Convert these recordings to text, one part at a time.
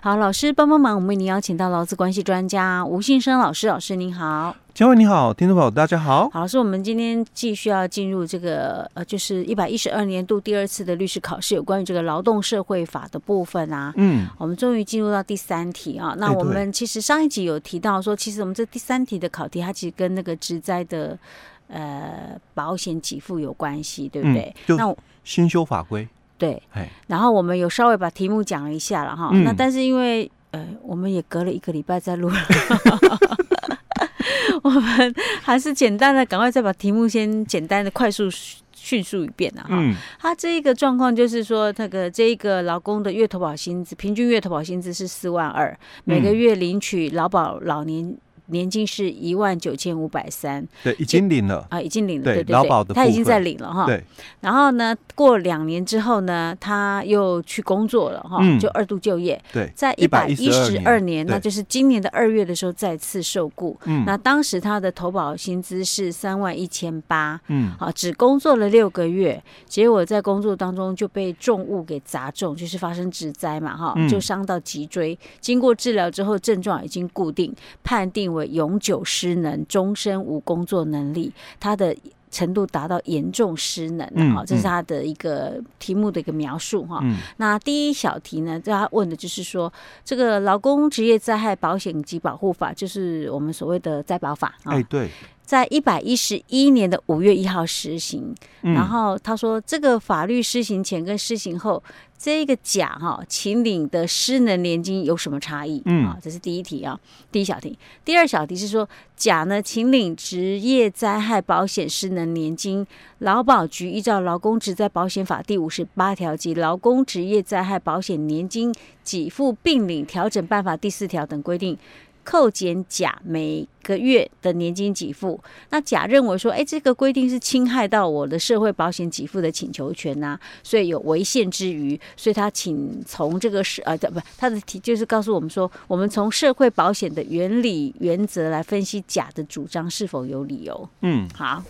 好，老师帮帮忙，我们为您邀请到劳资关系专家吴信生老师，老师您好。嘉惠你好，听众朋友大家好。好，老师，我们今天继续要进入这个呃，就是一百一十二年度第二次的律师考试，有关于这个劳动社会法的部分啊。嗯，我们终于进入到第三题啊。那我们其实上一集有提到说，其实我们这第三题的考题，它其实跟那个职灾的呃保险给付有关系，对不对？嗯、那新修法规。对。然后我们有稍微把题目讲了一下了哈。嗯、那但是因为呃，我们也隔了一个礼拜再录了。我们还是简单的，赶快再把题目先简单的、快速迅速一遍啊！哈、嗯，他这一个状况就是说，那个这一个劳工的月投保薪资，平均月投保薪资是四万二，每个月领取劳保老年。年金是一万九千五百三，对，已经领了啊，已经领了，对对对，劳保的他已经在领了哈。对，然后呢，过两年之后呢，他又去工作了哈，就二度就业。对，在一百一十二年，那就是今年的二月的时候再次受雇。嗯，那当时他的投保薪资是三万一千八。嗯，好，只工作了六个月，结果在工作当中就被重物给砸中，就是发生职灾嘛哈，就伤到脊椎。经过治疗之后，症状已经固定，判定为永久失能，终身无工作能力，他的程度达到严重失能啊！嗯、这是他的一个题目的一个描述哈。嗯、那第一小题呢，他问的就是说，这个劳工职业灾害保险及保护法，就是我们所谓的灾保法啊。哎，对。在一百一十一年的五月一号实行，嗯、然后他说，这个法律施行前跟施行后，这个甲哈秦岭的失能年金有什么差异？嗯，啊，这是第一题啊，第一小题。第二小题是说，甲呢秦岭职业灾害保险失能年金，劳保局依照劳工职灾保险法第五十八条及劳工职业灾害保险年金给付并领调整办法第四条等规定。扣减甲每个月的年金给付，那甲认为说，哎，这个规定是侵害到我的社会保险给付的请求权呐、啊，所以有违宪之余，所以他请从这个是呃，不，他的题就是告诉我们说，我们从社会保险的原理原则来分析甲的主张是否有理由。嗯，好，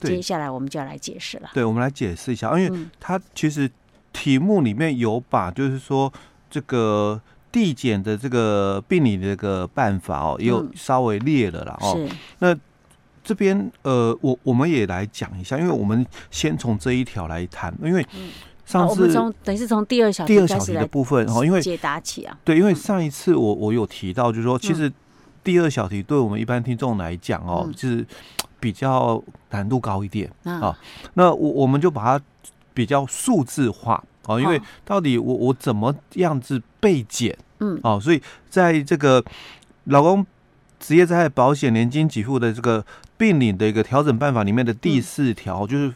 接下来我们就要来解释了。对，我们来解释一下，因为他其实题目里面有把，就是说这个。递减的这个病理的这个办法哦，又稍微列了啦哦。是。那这边呃，我我们也来讲一下，因为我们先从这一条来谈，因为上次、嗯哦、从等于是从第二小题第二小题的部分哦，因为解答起啊。对，因为上一次我我有提到，就是说，其实第二小题对我们一般听众来讲哦，嗯、就是比较难度高一点啊、哦。那我我们就把它比较数字化。哦，因为到底我我怎么样子被减？嗯，哦，所以在这个劳工职业灾害保险年金给付的这个病领的一个调整办法里面的第四条，嗯、就是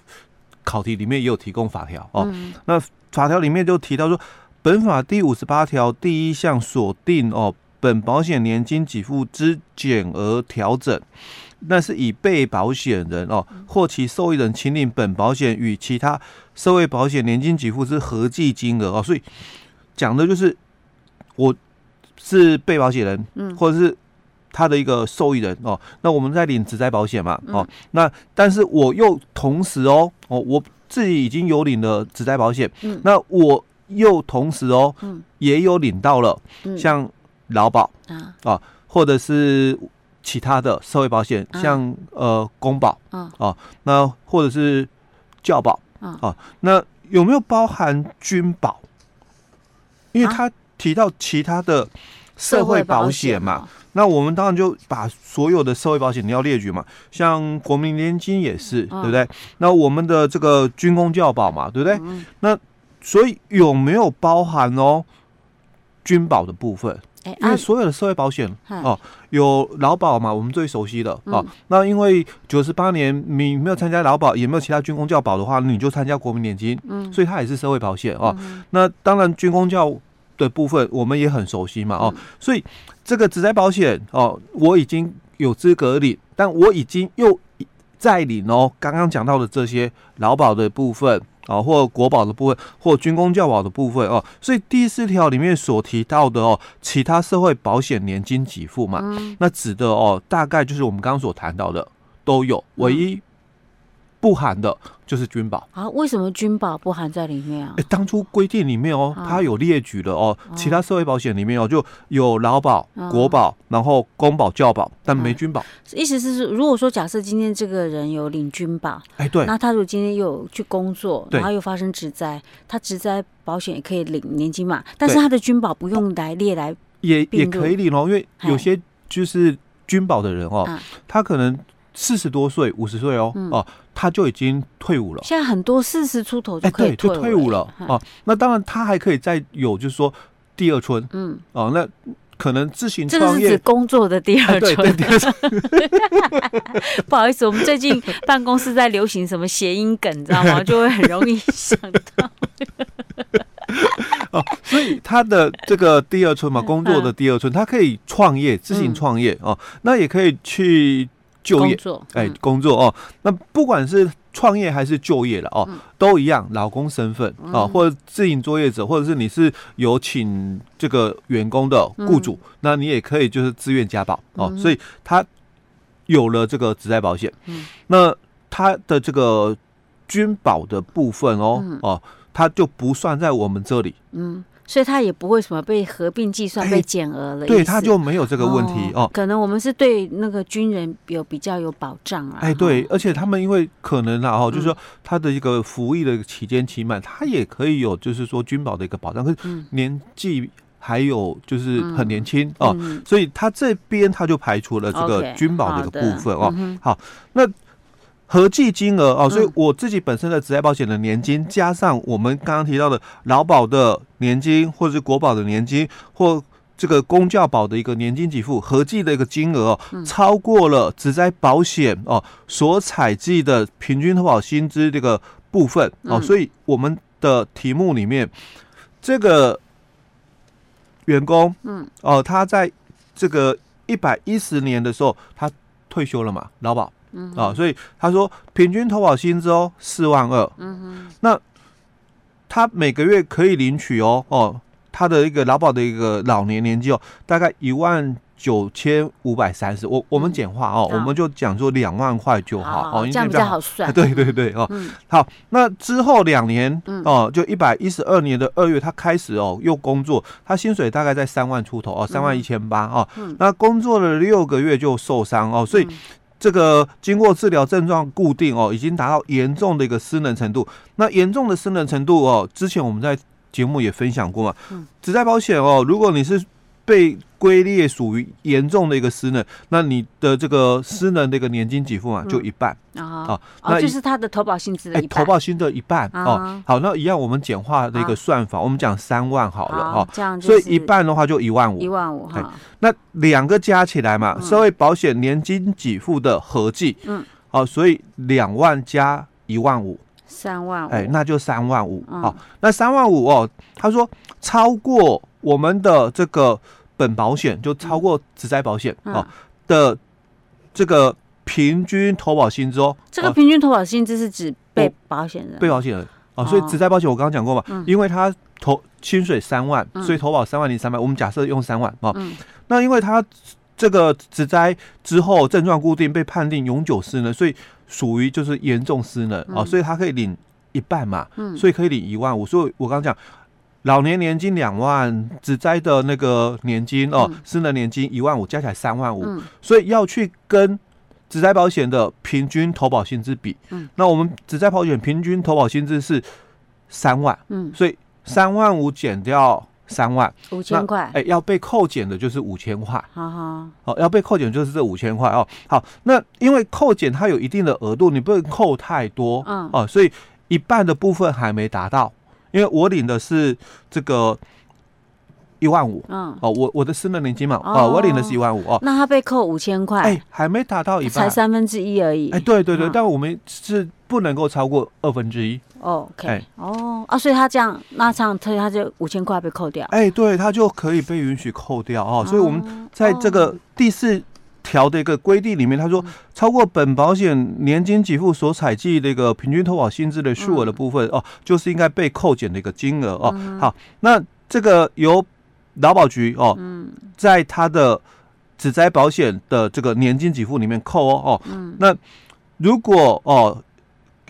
考题里面也有提供法条哦。嗯、那法条里面就提到说，本法第五十八条第一项锁定哦，本保险年金给付之减额调整。那是以被保险人哦或其受益人请领本保险与其他社会保险年金给付之合计金额哦，所以讲的就是我是被保险人，嗯，或者是他的一个受益人哦。那我们在领职灾保险嘛，哦，那但是我又同时哦，哦，我自己已经有领了职灾保险，嗯，那我又同时哦，嗯，也有领到了，像劳保啊，啊，或者是。其他的社会保险，像呃公保啊，啊，那或者是教保啊，那有没有包含军保？因为他提到其他的社会保险嘛，那我们当然就把所有的社会保险你要列举嘛，像国民年金也是，对不对？那我们的这个军工教保嘛，对不对？那所以有没有包含哦军保的部分？因为所有的社会保险哦，有劳保嘛，我们最熟悉的哦。那因为九十八年你没有参加劳保，也没有其他军工教保的话，你就参加国民年金，所以它也是社会保险哦。那当然军工教的部分我们也很熟悉嘛哦。所以这个职灾保险哦，我已经有资格领，但我已经又在领哦。刚刚讲到的这些劳保的部分。啊，或国保的部分，或军工教保的部分哦，所以第四条里面所提到的哦，其他社会保险年金给付嘛，嗯、那指的哦，大概就是我们刚刚所谈到的都有，唯一不含的就是军保啊？为什么军保不含在里面啊？哎，当初规定里面哦，它有列举了哦，其他社会保险里面哦，就有劳保、国保，然后公保、教保，但没军保。意思是，如果说假设今天这个人有领军保，哎，对，那他如果今天又去工作，然后又发生职灾，他职灾保险也可以领年金嘛？但是他的军保不用来列来，也也可以领哦，因为有些就是君保的人哦，他可能。四十多岁、五十岁哦，哦、嗯，他就已经退伍了。现在很多四十出头就可以退退伍了哦。那当然，他还可以再有，就是说第二春。嗯，哦，那可能自行创业，这是指工作的第二春。对，对对 不好意思，我们最近办公室在流行什么谐音梗，你知道吗？就会很容易想到。哦，所以他的这个第二春嘛，工作的第二春，他可以创业，自行创业哦。那也可以去。就业，哎，工作哦，那不管是创业还是就业了哦，都一样，劳工身份啊，或者自营作业者，或者是你是有请这个员工的雇主，那你也可以就是自愿加保哦，所以他有了这个职灾保险，那他的这个军保的部分哦哦，他就不算在我们这里，嗯。所以他也不会什么被合并计算、被减额了，对，他就没有这个问题哦。可能我们是对那个军人有比较有保障啊。哎，对，而且他们因为可能啊，哦，就是说他的一个服役的期间期满，他也可以有就是说军保的一个保障，可是年纪还有就是很年轻哦，所以他这边他就排除了这个军保的一个部分哦。好，那。合计金额哦，所以我自己本身的职业保险的年金，加上我们刚刚提到的劳保的年金，或者是国保的年金，或这个公教保的一个年金给付，合计的一个金额哦，超过了职灾保险哦所采集的平均投保薪资这个部分哦，所以我们的题目里面，这个员工，嗯，哦，他在这个一百一十年的时候，他退休了嘛，劳保。嗯啊，所以他说平均投保薪资哦四万二，嗯哼，那他每个月可以领取哦哦，他的一个劳保的一个老年年金哦，大概一万九千五百三十，我我们简化哦，我们就讲说两万块就好哦，这样比较好算，对对对哦，好，那之后两年哦，就一百一十二年的二月，他开始哦又工作，他薪水大概在三万出头哦，三万一千八哦，那工作了六个月就受伤哦，所以。这个经过治疗症状固定哦，已经达到严重的一个失能程度。那严重的失能程度哦，之前我们在节目也分享过嘛。嗯，职在保险哦，如果你是被归列属于严重的一个失能，那你的这个失能的一个年金给付嘛，就一半啊。那就是他的投保薪资的一半。投保薪的一半哦。好，那一样我们简化的一个算法，我们讲三万好了哦。这样，所以一半的话就一万五。一万五哈。那两个加起来嘛，社会保险年金给付的合计，嗯，好，所以两万加一万五，三万五。哎，那就三万五。好，那三万五哦，他说超过我们的这个。本保险就超过职灾保险啊的这个平均投保薪资哦。这个平均投保薪资是指被保险人，被保险人啊。所以职灾保险我刚刚讲过嘛，因为他投薪水三万，所以投保三万零三百。我们假设用三万啊。那因为他这个职灾之后症状固定，被判定永久失能，所以属于就是严重失能啊，所以他可以领一半嘛，所以可以领一万五。所以我刚刚讲。老年年金两万，只灾的那个年金哦，失能年金一万五，加起来三万五，所以要去跟只灾保险的平均投保薪资比，嗯，那我们只灾保险平均投保薪资是三万，嗯，所以三万五减掉三万，五千块，哎，要被扣减的就是五千块，好好，哦，要被扣减就是这五千块哦，好，那因为扣减它有一定的额度，你不能扣太多，嗯，哦，所以一半的部分还没达到。因为我领的是这个一万五，嗯，哦，我我的私人年金嘛，哦，我领的是一万五哦，那他被扣五千块，哎，还没达到一半，才三分之一而已，哎，对对对，但我们是不能够超过二分之一，OK，哦啊，所以他这样那这样他他就五千块被扣掉，哎，对，他就可以被允许扣掉哦，所以我们在这个第四条的一个规定里面，他说超过本保险年金给付所采计的一个平均投保薪资的数额的部分哦，就是应该被扣减的一个金额哦。好，那这个由劳保局哦，在他的指灾保险的这个年金给付里面扣哦哦。那如果哦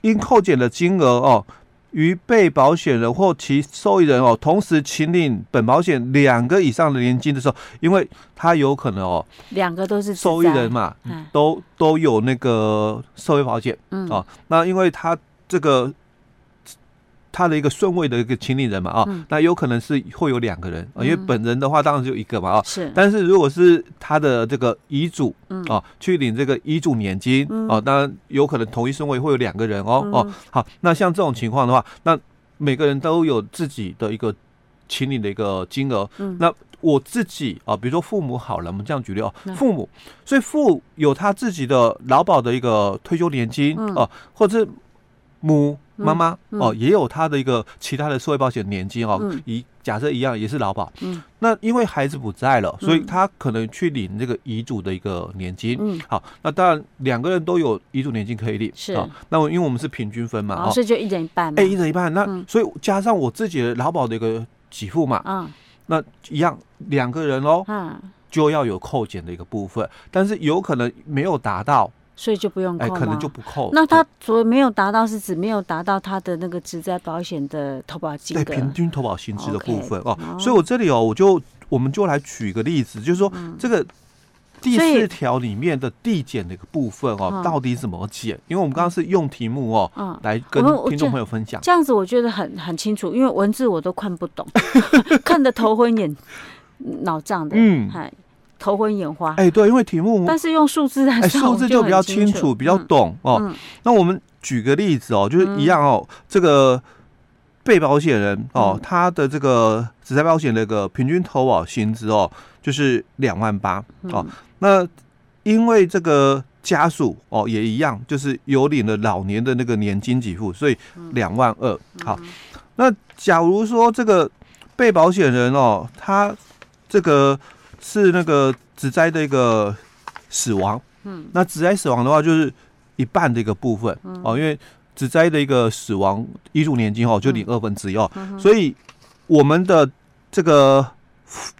因扣减的金额哦，与被保险人或其受益人哦同时请领本保险两个以上的年金的时候，因为他有可能哦，两个都是受益人嘛，嗯、都都有那个社会保险，嗯哦，那因为他这个。他的一个顺位的一个请领人嘛啊，嗯、那有可能是会有两个人啊，因为本人的话当然就一个嘛啊。是。但是如果是他的这个遗嘱啊，去领这个遗嘱年金啊，当然有可能同一顺位会有两个人哦哦。好，那像这种情况的话，那每个人都有自己的一个请领的一个金额。那我自己啊，比如说父母好了，我们这样举例哦，父母，所以父有他自己的劳保的一个退休年金啊，或者是母。妈妈哦，也有他的一个其他的社会保险年金哦，以假设一样也是劳保，嗯，那因为孩子不在了，所以他可能去领这个遗嘱的一个年金，嗯，好，那当然两个人都有遗嘱年金可以领，是，那我因为我们是平均分嘛，所以就一人一半，哎，一人一半，那所以加上我自己的劳保的一个给付嘛，嗯，那一样两个人哦，嗯，就要有扣减的一个部分，但是有可能没有达到。所以就不用扣，哎，可能就不扣。那他所谓没有达到，是指没有达到他的那个职在保险的投保金额，对，平均投保薪资的部分哦。所以我这里哦，我就我们就来举一个例子，就是说这个第四条里面的递减的一个部分哦，到底怎么减？因为我们刚刚是用题目哦，来跟听众朋友分享。这样子我觉得很很清楚，因为文字我都看不懂，看得头昏眼脑胀的。嗯，嗨。头昏眼花，哎，对，因为题目，但是用数字来说，数字就比较清楚，比较懂哦。那我们举个例子哦，就是一样哦，这个被保险人哦，他的这个职灾保险的一个平均投保薪资哦，就是两万八哦。那因为这个家属哦也一样，就是有领了老年的那个年金给付，所以两万二。好，那假如说这个被保险人哦，他这个。是那个职灾的一个死亡，嗯，那职灾死亡的话就是一半的一个部分，哦，因为职灾的一个死亡遗嘱年金哦就领二分之一哦，所以我们的这个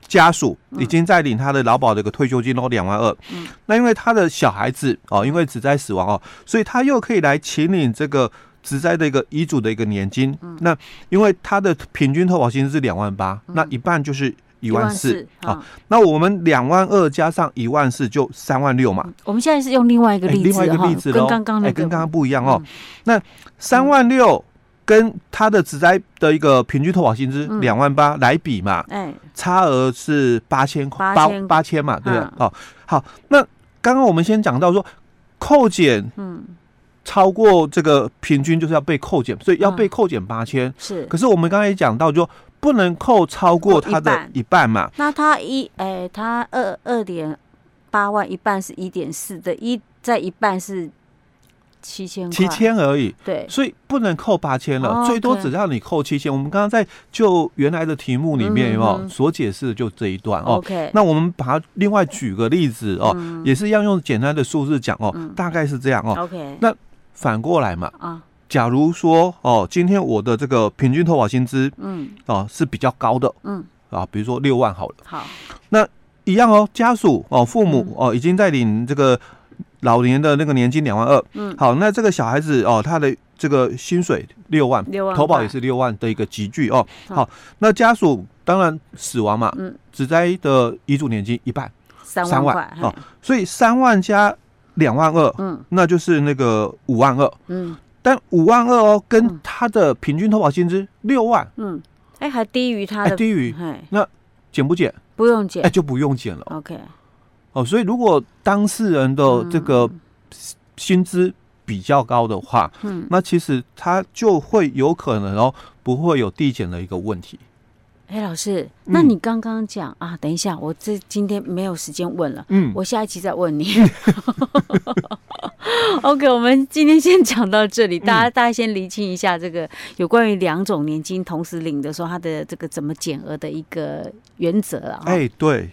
家属已经在领他的劳保的一个退休金哦两万二，嗯，那因为他的小孩子哦因为职灾死亡哦，所以他又可以来请领这个职灾的一个遗嘱的一个年金，嗯。那因为他的平均投保薪是两万八，那一半就是。一万四，好，那我们两万二加上一万四就三万六嘛。我们现在是用另外一个例子，另外一个例子跟刚刚那个跟刚刚不一样哦。那三万六跟它的职灾的一个平均投保薪资两万八来比嘛，哎，差额是八千块，八八千嘛，对不对？好，好，那刚刚我们先讲到说扣减，嗯，超过这个平均就是要被扣减，所以要被扣减八千。是，可是我们刚才也讲到就。不能扣超过它的一半嘛？那它一哎，它二二点八万，一半是一点四的，一在一半是七千，七千而已。对，所以不能扣八千了，最多只让你扣七千。我们刚刚在就原来的题目里面有没有所解释的就这一段哦。OK，那我们把它另外举个例子哦，也是要用简单的数字讲哦，大概是这样哦。OK，那反过来嘛啊。假如说哦，今天我的这个平均投保薪资，嗯，啊是比较高的，嗯，啊，比如说六万好了，好，那一样哦，家属哦，父母哦，已经在领这个老年的那个年金两万二，嗯，好，那这个小孩子哦，他的这个薪水六万，六万，投保也是六万的一个集聚哦，好，那家属当然死亡嘛，嗯，只灾的遗嘱年金一半三万哦，所以三万加两万二，嗯，那就是那个五万二，嗯。但五万二哦，跟他的平均投保薪资六万，嗯，哎，还低于他的，低于，那减不减？不用减，哎，就不用减了。OK，哦，所以如果当事人的这个薪资比较高的话，嗯，那其实他就会有可能哦，不会有递减的一个问题。哎，老师，那你刚刚讲啊，等一下，我这今天没有时间问了，嗯，我下一期再问你。OK，我们今天先讲到这里，大家大家先厘清一下这个有关于两种年金同时领的时候，它的这个怎么减额的一个原则啊。哎，对，